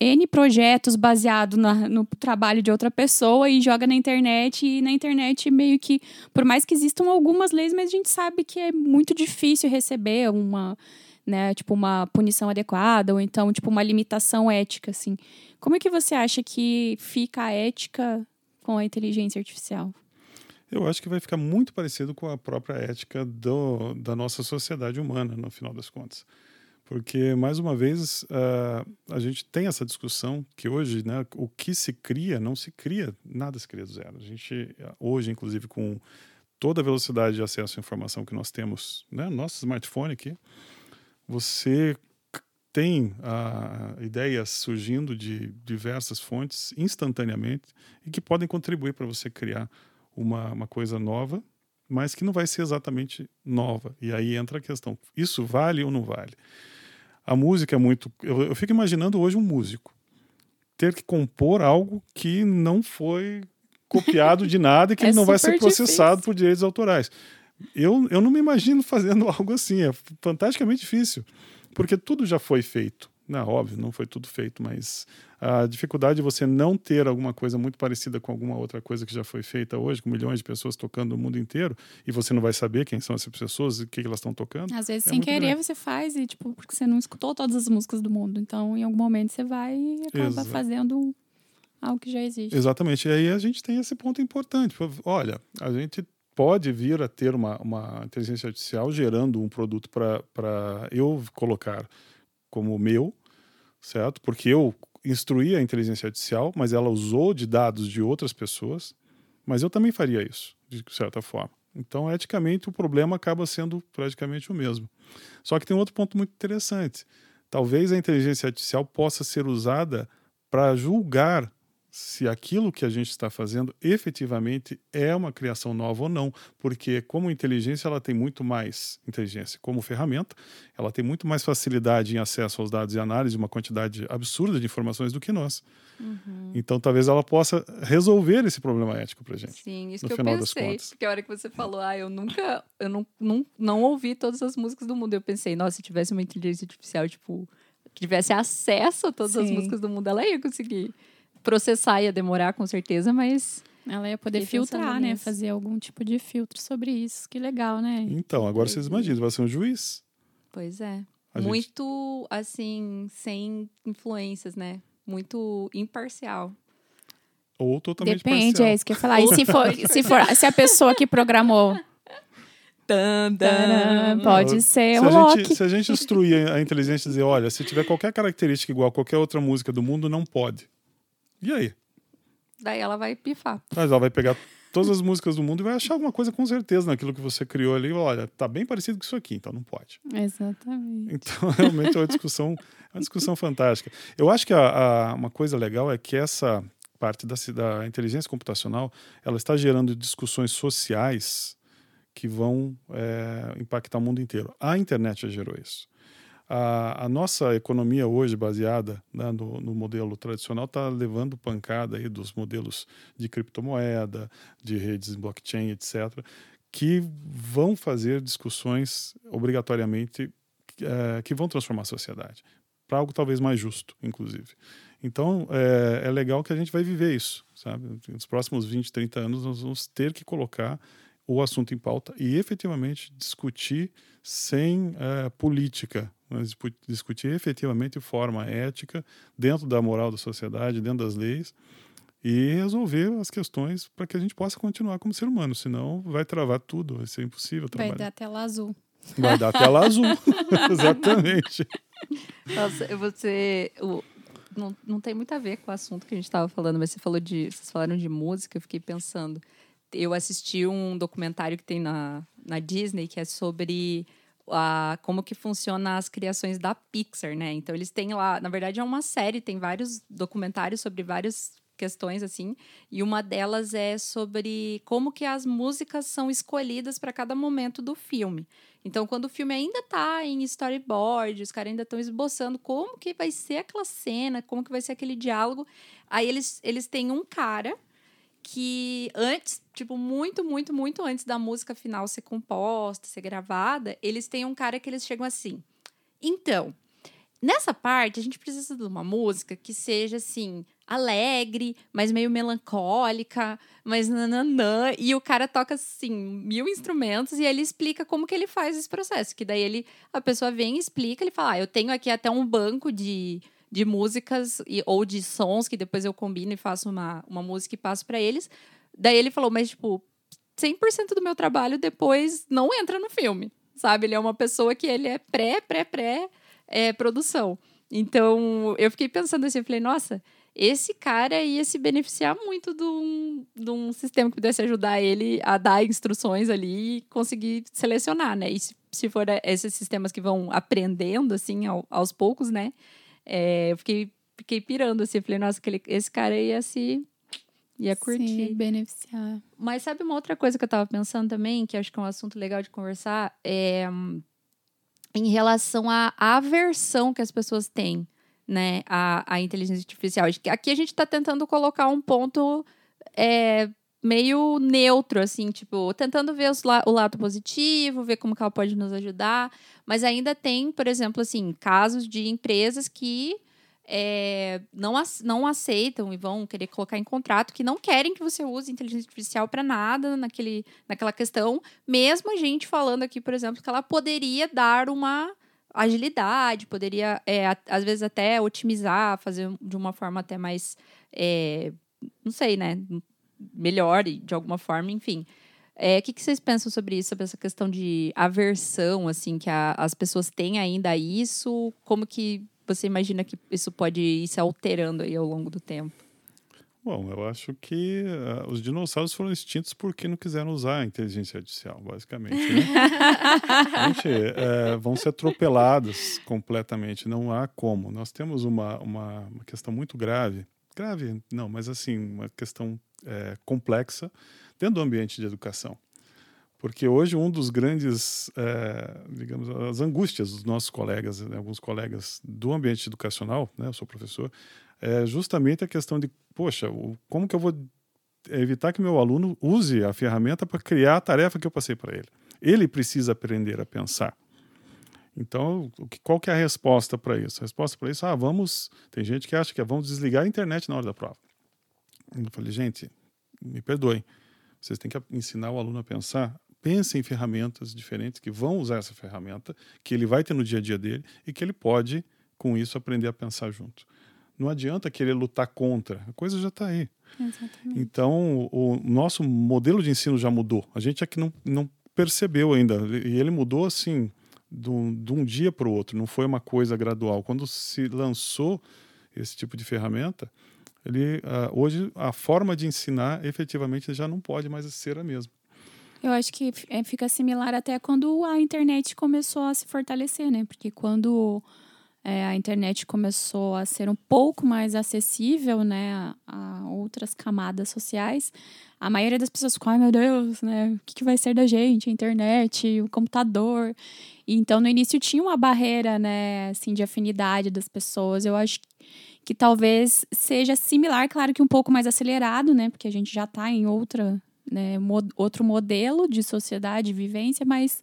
N projetos baseado no trabalho de outra pessoa e joga na internet. E na internet, meio que, por mais que existam algumas leis, mas a gente sabe que é muito difícil receber uma, né, tipo, uma punição adequada, ou então, tipo, uma limitação ética, assim. Como é que você acha que fica a ética com a inteligência artificial? Eu acho que vai ficar muito parecido com a própria ética do, da nossa sociedade humana, no final das contas. Porque, mais uma vez, uh, a gente tem essa discussão que hoje, né, o que se cria, não se cria, nada se cria do zero. A gente, hoje, inclusive, com toda a velocidade de acesso à informação que nós temos, né, nosso smartphone aqui, você tem uh, ideias surgindo de diversas fontes instantaneamente e que podem contribuir para você criar uma, uma coisa nova, mas que não vai ser exatamente nova. E aí entra a questão: isso vale ou não vale? A música é muito. Eu, eu fico imaginando hoje um músico ter que compor algo que não foi copiado de nada e que é não vai ser processado difícil. por direitos autorais. Eu, eu não me imagino fazendo algo assim, é fantasticamente difícil porque tudo já foi feito. Não, óbvio, não foi tudo feito, mas a dificuldade de você não ter alguma coisa muito parecida com alguma outra coisa que já foi feita hoje, com milhões de pessoas tocando no mundo inteiro, e você não vai saber quem são essas pessoas e o que, elas estão tocando. Às vezes, é sem querer, grande. você faz, e tipo, porque você não escutou todas as músicas do mundo. Então, em algum momento, você vai e acaba Exato. fazendo algo que já existe. Exatamente. E aí a gente tem esse ponto importante. Olha, a gente pode vir a ter uma, uma inteligência artificial gerando um produto para eu colocar como meu, certo? Porque eu instruí a inteligência artificial, mas ela usou de dados de outras pessoas, mas eu também faria isso, de certa forma. Então, eticamente, o problema acaba sendo praticamente o mesmo. Só que tem um outro ponto muito interessante. Talvez a inteligência artificial possa ser usada para julgar se aquilo que a gente está fazendo efetivamente é uma criação nova ou não, porque como inteligência ela tem muito mais inteligência como ferramenta, ela tem muito mais facilidade em acesso aos dados e análise de uma quantidade absurda de informações do que nós. Uhum. Então talvez ela possa resolver esse problema ético para gente. Sim, isso que eu pensei, porque a hora que você falou, ah, eu nunca, eu não, não, não ouvi todas as músicas do mundo, eu pensei, nossa, se tivesse uma inteligência artificial tipo que tivesse acesso a todas Sim. as músicas do mundo, ela ia conseguir processar ia demorar com certeza, mas ela ia poder filtrar, né? Fazer algum tipo de filtro sobre isso. Que legal, né? Então, agora vocês imaginam, vai ser um juiz. Pois é. A Muito, gente... assim, sem influências, né? Muito imparcial. Ou totalmente Depende, parcial. é isso que eu ia falar. E se for, se for, se a pessoa que programou pode ser se um a gente, Se a gente instruir a inteligência e dizer, olha, se tiver qualquer característica igual a qualquer outra música do mundo, não pode. E aí? Daí ela vai pifar. Mas ela vai pegar todas as músicas do mundo e vai achar alguma coisa com certeza naquilo que você criou ali. Olha, tá bem parecido com isso aqui, então não pode. Exatamente. Então, realmente é uma discussão, uma discussão fantástica. Eu acho que a, a, uma coisa legal é que essa parte da, da inteligência computacional ela está gerando discussões sociais que vão é, impactar o mundo inteiro. A internet já gerou isso. A, a nossa economia hoje, baseada né, no, no, modelo tradicional, está levando pancada aí dos modelos de criptomoeda, de redes blockchain, etc., que vão fazer discussões obrigatoriamente é, que vão transformar a sociedade para algo talvez mais justo, inclusive. Então, é, é, legal que a gente vai viver isso, sabe? Nos próximos 20, 30 anos, nós vamos ter que colocar o assunto em pauta e efetivamente discutir sem uh, política, mas discutir efetivamente forma ética, dentro da moral da sociedade, dentro das leis, e resolver as questões para que a gente possa continuar como ser humano, senão vai travar tudo, vai ser impossível trabalhar. Vai dar tela azul. Vai dar tela azul, exatamente. Nossa, ser... Não, não tem muito a ver com o assunto que a gente estava falando, mas você falou de, vocês falaram de música, eu fiquei pensando eu assisti um documentário que tem na, na Disney que é sobre a, como que funciona as criações da Pixar, né? Então eles têm lá, na verdade é uma série, tem vários documentários sobre várias questões assim, e uma delas é sobre como que as músicas são escolhidas para cada momento do filme. Então, quando o filme ainda está em storyboard, os caras ainda estão esboçando como que vai ser aquela cena, como que vai ser aquele diálogo, aí eles, eles têm um cara que antes, tipo, muito, muito, muito antes da música final ser composta, ser gravada, eles têm um cara que eles chegam assim. Então, nessa parte, a gente precisa de uma música que seja assim, alegre, mas meio melancólica, mas nananã. E o cara toca, assim, mil instrumentos e ele explica como que ele faz esse processo. Que daí ele, a pessoa vem e explica, ele fala: ah, eu tenho aqui até um banco de de músicas e, ou de sons que depois eu combino e faço uma, uma música e passo para eles. Daí ele falou, mas tipo, 100% do meu trabalho depois não entra no filme, sabe? Ele é uma pessoa que ele é pré, pré, pré é, produção. Então, eu fiquei pensando assim, eu falei, nossa, esse cara ia se beneficiar muito de um, de um sistema que pudesse ajudar ele a dar instruções ali e conseguir selecionar, né? E se, se for esses sistemas que vão aprendendo, assim, ao, aos poucos, né? É, eu fiquei, fiquei pirando assim. falei, nossa, aquele, esse cara ia se. ia curtir. Sim, beneficiar. Mas sabe uma outra coisa que eu tava pensando também, que acho que é um assunto legal de conversar? É em relação à aversão que as pessoas têm, né, à, à inteligência artificial. Aqui a gente está tentando colocar um ponto é, meio neutro, assim, tipo, tentando ver la o lado positivo, ver como que ela pode nos ajudar, mas ainda tem, por exemplo, assim, casos de empresas que é, não, não aceitam e vão querer colocar em contrato que não querem que você use inteligência artificial para nada naquele, naquela questão, mesmo a gente falando aqui, por exemplo, que ela poderia dar uma agilidade, poderia, é, às vezes, até otimizar, fazer de uma forma até mais. É, não sei, né? Melhore de alguma forma, enfim. É, o que, que, vocês pensam sobre isso, sobre essa questão de aversão, assim, que a, as pessoas têm ainda a isso? Como que você imagina que isso pode ir se alterando aí ao longo do tempo? Bom, eu acho que uh, os dinossauros foram extintos porque não quiseram usar a inteligência artificial, basicamente. Né? Gente, é, vão ser atropeladas completamente, não há como. Nós temos uma, uma, uma questão muito grave grave, não, mas assim, uma questão é, complexa dentro do ambiente de educação. Porque hoje um dos grandes, é, digamos, as angústias dos nossos colegas, né, alguns colegas do ambiente educacional, né, eu sou professor, é justamente a questão de, poxa, como que eu vou evitar que meu aluno use a ferramenta para criar a tarefa que eu passei para ele? Ele precisa aprender a pensar. Então, qual que é a resposta para isso? A resposta para isso, ah, vamos. Tem gente que acha que é vamos desligar a internet na hora da prova. Eu falei, gente, me perdoem. Vocês têm que ensinar o aluno a pensar. Pense em ferramentas diferentes que vão usar essa ferramenta, que ele vai ter no dia a dia dele e que ele pode, com isso, aprender a pensar junto. Não adianta querer lutar contra, a coisa já está aí. Exatamente. Então, o nosso modelo de ensino já mudou. A gente aqui não, não percebeu ainda. E ele mudou assim de um, de um dia para o outro, não foi uma coisa gradual. Quando se lançou esse tipo de ferramenta, ele, uh, hoje a forma de ensinar efetivamente já não pode mais ser a mesma. Eu acho que é, fica similar até quando a internet começou a se fortalecer, né? Porque quando é, a internet começou a ser um pouco mais acessível, né, a, a, outras camadas sociais, a maioria das pessoas ficou, ai meu Deus, né, o que, que vai ser da gente, a internet, o computador. Então, no início tinha uma barreira, né, assim, de afinidade das pessoas. Eu acho que talvez seja similar, claro que um pouco mais acelerado, né, porque a gente já está em outra, né, mo outro modelo de sociedade, de vivência, mas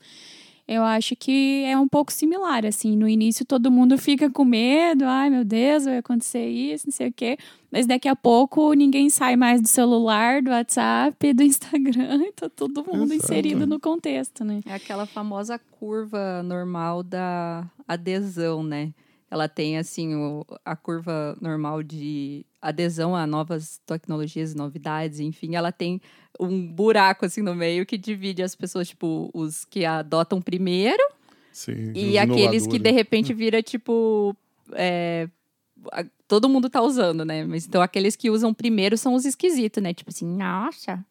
eu acho que é um pouco similar, assim. No início todo mundo fica com medo, ai meu Deus, vai acontecer isso, não sei o quê. Mas daqui a pouco ninguém sai mais do celular, do WhatsApp, do Instagram, e tá todo mundo Exato. inserido no contexto, né? É aquela famosa curva normal da adesão, né? Ela tem, assim, o, a curva normal de adesão a novas tecnologias e novidades, enfim, ela tem um buraco assim no meio que divide as pessoas, tipo, os que adotam primeiro Sim, e aqueles que de repente vira tipo. É, todo mundo tá usando, né? Mas então aqueles que usam primeiro são os esquisitos, né? Tipo assim, nossa,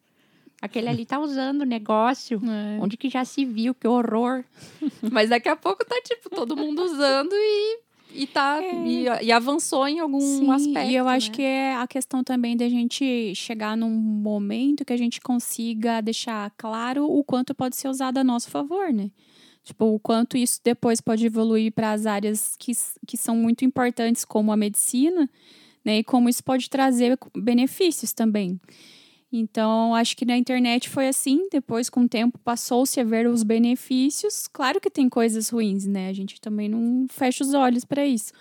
aquele ali tá usando o negócio. É. Onde que já se viu? Que horror. Mas daqui a pouco tá, tipo, todo mundo usando e, e tá. E, e avançou em algum Sim, aspecto. e eu acho né? que é a questão também da gente chegar num momento que a gente consiga deixar claro o quanto pode ser usado a nosso favor, né? Tipo, o quanto isso depois pode evoluir para as áreas que, que são muito importantes, como a medicina, né? E como isso pode trazer benefícios também. Então, acho que na internet foi assim. Depois, com o tempo, passou-se a ver os benefícios. Claro que tem coisas ruins, né? A gente também não fecha os olhos para isso.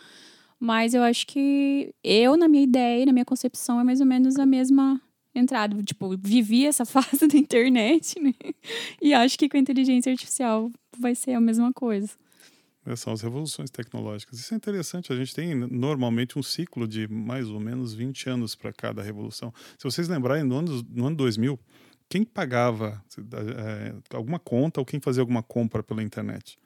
Mas eu acho que eu, na minha ideia, na minha concepção, é mais ou menos a mesma entrada. Tipo, vivi essa fase da internet, né? E acho que com a inteligência artificial vai ser a mesma coisa. É, São as revoluções tecnológicas. Isso é interessante. A gente tem normalmente um ciclo de mais ou menos 20 anos para cada revolução. Se vocês lembrarem, no ano, no ano 2000, quem pagava eh, alguma conta ou quem fazia alguma compra pela internet?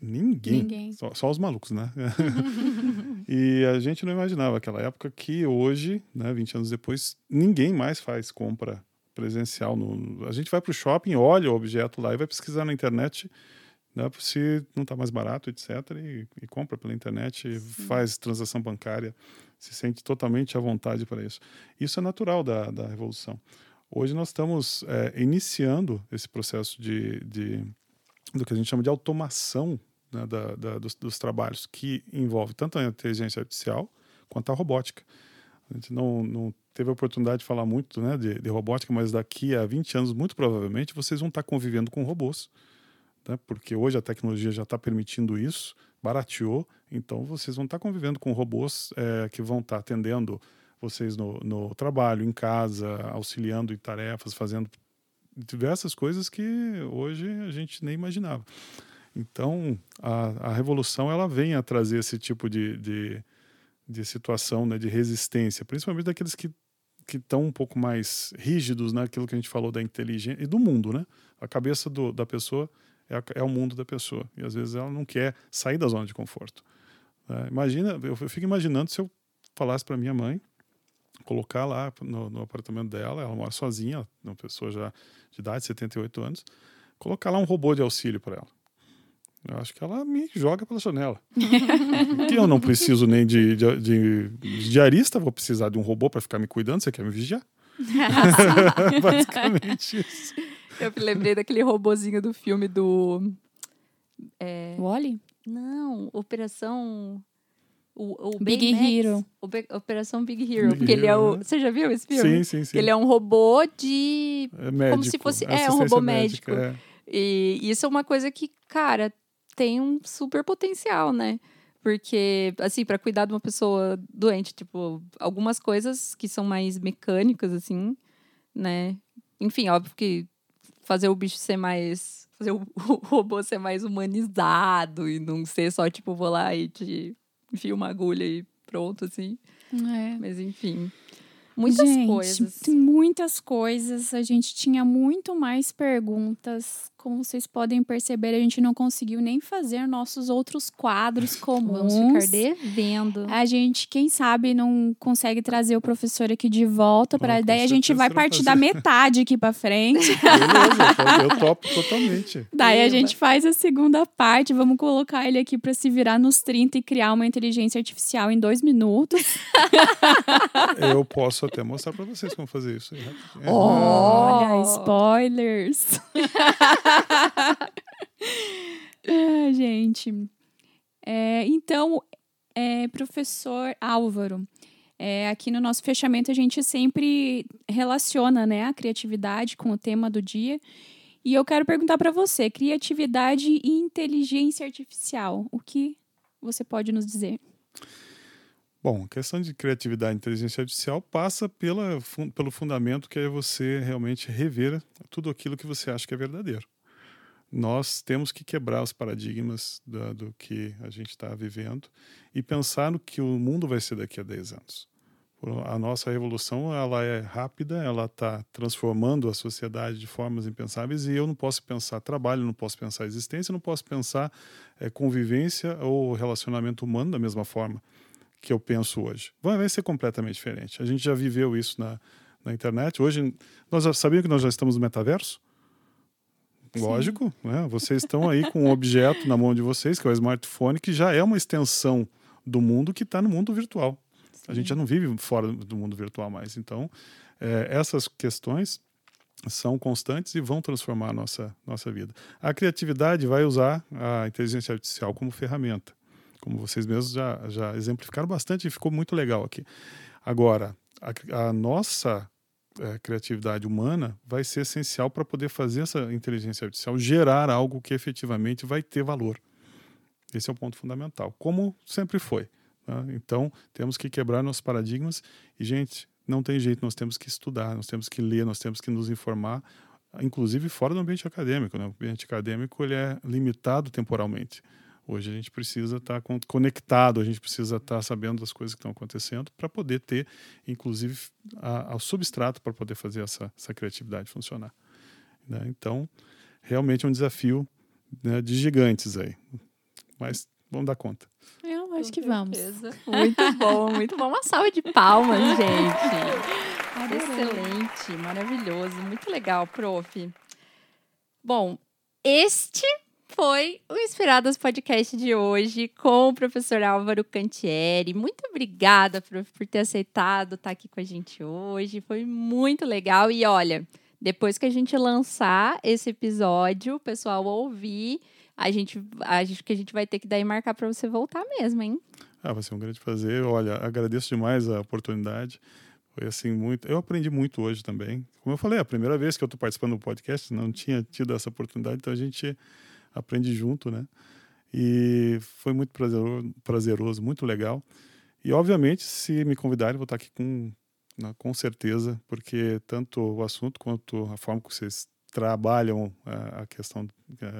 Ninguém. Ninguém. Só, só os malucos, né? e a gente não imaginava aquela época que hoje, né, 20 anos depois, ninguém mais faz compra presencial. No, a gente vai para o shopping, olha o objeto lá e vai pesquisar na internet né, se não está mais barato, etc. E, e compra pela internet, faz transação bancária, se sente totalmente à vontade para isso. Isso é natural da, da revolução. Hoje nós estamos é, iniciando esse processo de, de, do que a gente chama de automação né, da, da, dos, dos trabalhos, que envolve tanto a inteligência artificial quanto a robótica. A gente não, não teve a oportunidade de falar muito né, de, de robótica, mas daqui a 20 anos, muito provavelmente, vocês vão estar convivendo com robôs né? porque hoje a tecnologia já está permitindo isso, barateou, então vocês vão estar convivendo com robôs é, que vão estar atendendo vocês no, no, trabalho, em casa, auxiliando em tarefas, fazendo diversas coisas que hoje a gente nem imaginava. Então, a, a revolução ela vem a trazer esse tipo de, de, de situação, né, de resistência, principalmente daqueles que que estão um pouco mais rígidos naquilo que a gente falou da inteligência e do mundo, né? A cabeça do, da pessoa é, é, o mundo da pessoa. E às vezes ela não quer sair da zona de conforto. É, imagina, eu, eu, fico imaginando se eu falasse para minha mãe, colocar lá no, no, apartamento dela, ela mora sozinha, uma pessoa já de idade, 78 anos, colocar lá um robô de auxílio para ela. Eu acho que ela me joga pela janela. que eu não preciso nem de, de, de, de diarista, vou precisar de um robô para ficar me cuidando, você quer me vigiar? Basicamente isso. Eu me lembrei daquele robozinho do filme do. É... Wally? Não, Operação. O, o Big Baymax, Hero. Operação Big Hero. Big porque ele é o. Hero, Você já viu esse filme? Sim, sim, sim. Ele é um robô de. É médico, como se fosse. É, um robô médico. É. E isso é uma coisa que, cara, tem um super potencial, né? Porque, assim, para cuidar de uma pessoa doente, tipo, algumas coisas que são mais mecânicas, assim, né? Enfim, óbvio que fazer o bicho ser mais. Fazer o, o robô ser mais humanizado e não ser só, tipo, vou lá e te enfio uma agulha e pronto, assim. É. Mas, enfim. Muitas gente, coisas. Muitas coisas. A gente tinha muito mais perguntas. Como vocês podem perceber, a gente não conseguiu nem fazer nossos outros quadros comuns. Vamos ficar devendo. A gente, quem sabe, não consegue trazer o professor aqui de volta para daí a gente vai partir fazer. da metade aqui para frente. Beleza, eu topo totalmente. Daí a gente faz a segunda parte, vamos colocar ele aqui para se virar nos 30 e criar uma inteligência artificial em dois minutos. eu posso até mostrar para vocês como fazer isso. É. Olha, spoilers. Ah, gente. É, então, é, professor Álvaro, é, aqui no nosso fechamento a gente sempre relaciona né, a criatividade com o tema do dia. E eu quero perguntar para você: criatividade e inteligência artificial. O que você pode nos dizer? Bom, a questão de criatividade e inteligência artificial passa pela, pelo fundamento que é você realmente rever tudo aquilo que você acha que é verdadeiro. Nós temos que quebrar os paradigmas da, do que a gente está vivendo e pensar no que o mundo vai ser daqui a 10 anos. A nossa revolução ela é rápida, ela está transformando a sociedade de formas impensáveis e eu não posso pensar trabalho, não posso pensar existência, não posso pensar é, convivência ou relacionamento humano da mesma forma que eu penso hoje. Vai ser completamente diferente. A gente já viveu isso na, na internet. Hoje, nós já sabíamos que nós já estamos no metaverso? Lógico, né? Vocês estão aí com um objeto na mão de vocês, que é o smartphone, que já é uma extensão do mundo que está no mundo virtual. Sim. A gente já não vive fora do mundo virtual mais. Então, é, essas questões são constantes e vão transformar a nossa, nossa vida. A criatividade vai usar a inteligência artificial como ferramenta, como vocês mesmos já, já exemplificaram bastante e ficou muito legal aqui. Agora, a, a nossa é, criatividade humana vai ser essencial para poder fazer essa inteligência artificial gerar algo que efetivamente vai ter valor. Esse é o ponto fundamental, como sempre foi. Né? Então, temos que quebrar nossos paradigmas e, gente, não tem jeito, nós temos que estudar, nós temos que ler, nós temos que nos informar, inclusive fora do ambiente acadêmico. Né? O ambiente acadêmico ele é limitado temporalmente. Hoje a gente precisa estar tá conectado, a gente precisa estar tá sabendo das coisas que estão acontecendo para poder ter, inclusive, o substrato para poder fazer essa, essa criatividade funcionar. Né? Então, realmente é um desafio né, de gigantes aí. Mas vamos dar conta. Eu acho que vamos. Muito bom, muito bom. Uma salva de palmas, gente. Excelente, maravilhoso, muito legal, prof. Bom, este foi o Inspiradas Podcast de hoje com o professor Álvaro Cantieri. Muito obrigada por, por ter aceitado estar aqui com a gente hoje. Foi muito legal. E olha, depois que a gente lançar esse episódio, o pessoal ouvir, a gente, acho que a gente vai ter que daí marcar para você voltar mesmo, hein? Ah, vai ser um grande prazer. Olha, agradeço demais a oportunidade. Foi assim muito. Eu aprendi muito hoje também. Como eu falei, é a primeira vez que eu estou participando do podcast, não tinha tido essa oportunidade, então a gente aprende junto, né? E foi muito prazeroso, muito legal. E, obviamente, se me convidarem, vou estar aqui com, né, com certeza, porque tanto o assunto quanto a forma que vocês trabalham a, a questão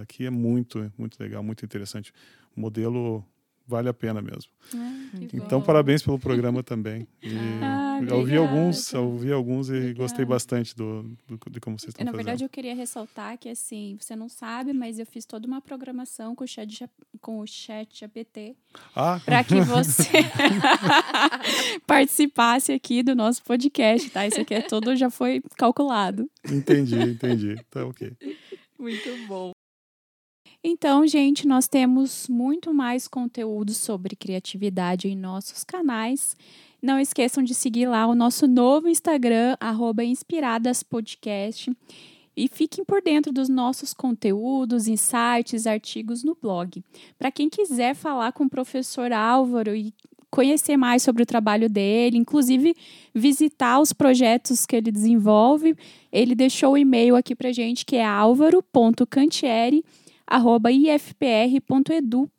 aqui é muito, muito legal, muito interessante. Modelo vale a pena mesmo. Ah, então, bom. parabéns pelo programa também. E ah, eu ouvi alguns, eu ouvi alguns e obrigada. gostei bastante do, do, de como vocês estão Na fazendo. verdade, eu queria ressaltar que, assim, você não sabe, mas eu fiz toda uma programação com o chat, com o chat GPT ah. para que você participasse aqui do nosso podcast, tá? Isso aqui é todo já foi calculado. Entendi, entendi. Tá ok. Muito bom. Então, gente, nós temos muito mais conteúdo sobre criatividade em nossos canais. Não esqueçam de seguir lá o nosso novo Instagram, inspiradaspodcast. E fiquem por dentro dos nossos conteúdos, insights, artigos no blog. Para quem quiser falar com o professor Álvaro e conhecer mais sobre o trabalho dele, inclusive visitar os projetos que ele desenvolve, ele deixou o e-mail aqui para gente que é álvaro.cantieri.com ifpr.edu.br.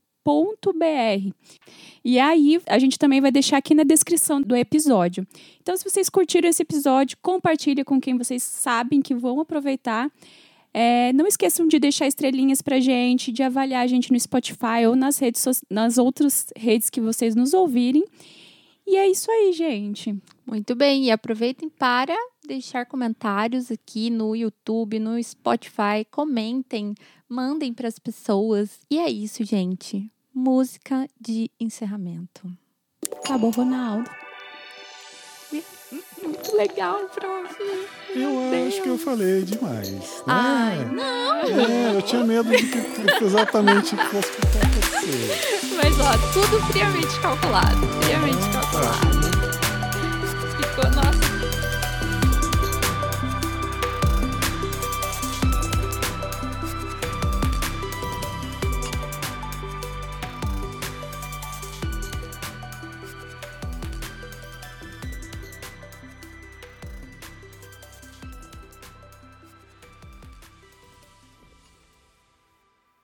E aí, a gente também vai deixar aqui na descrição do episódio. Então, se vocês curtiram esse episódio, compartilhe com quem vocês sabem que vão aproveitar. É, não esqueçam de deixar estrelinhas pra gente, de avaliar a gente no Spotify ou nas, redes nas outras redes que vocês nos ouvirem. E é isso aí, gente. Muito bem, e aproveitem para deixar comentários aqui no YouTube, no Spotify, comentem, mandem para as pessoas. E é isso, gente. Música de encerramento. Acabou, Ronaldo. Muito legal, prof. Eu Deus. acho que eu falei demais. Né? Ai, não! É, eu tinha medo de que exatamente fosse acontecer. Mas, ó, tudo friamente calculado. Friamente ah, calculado. Tá.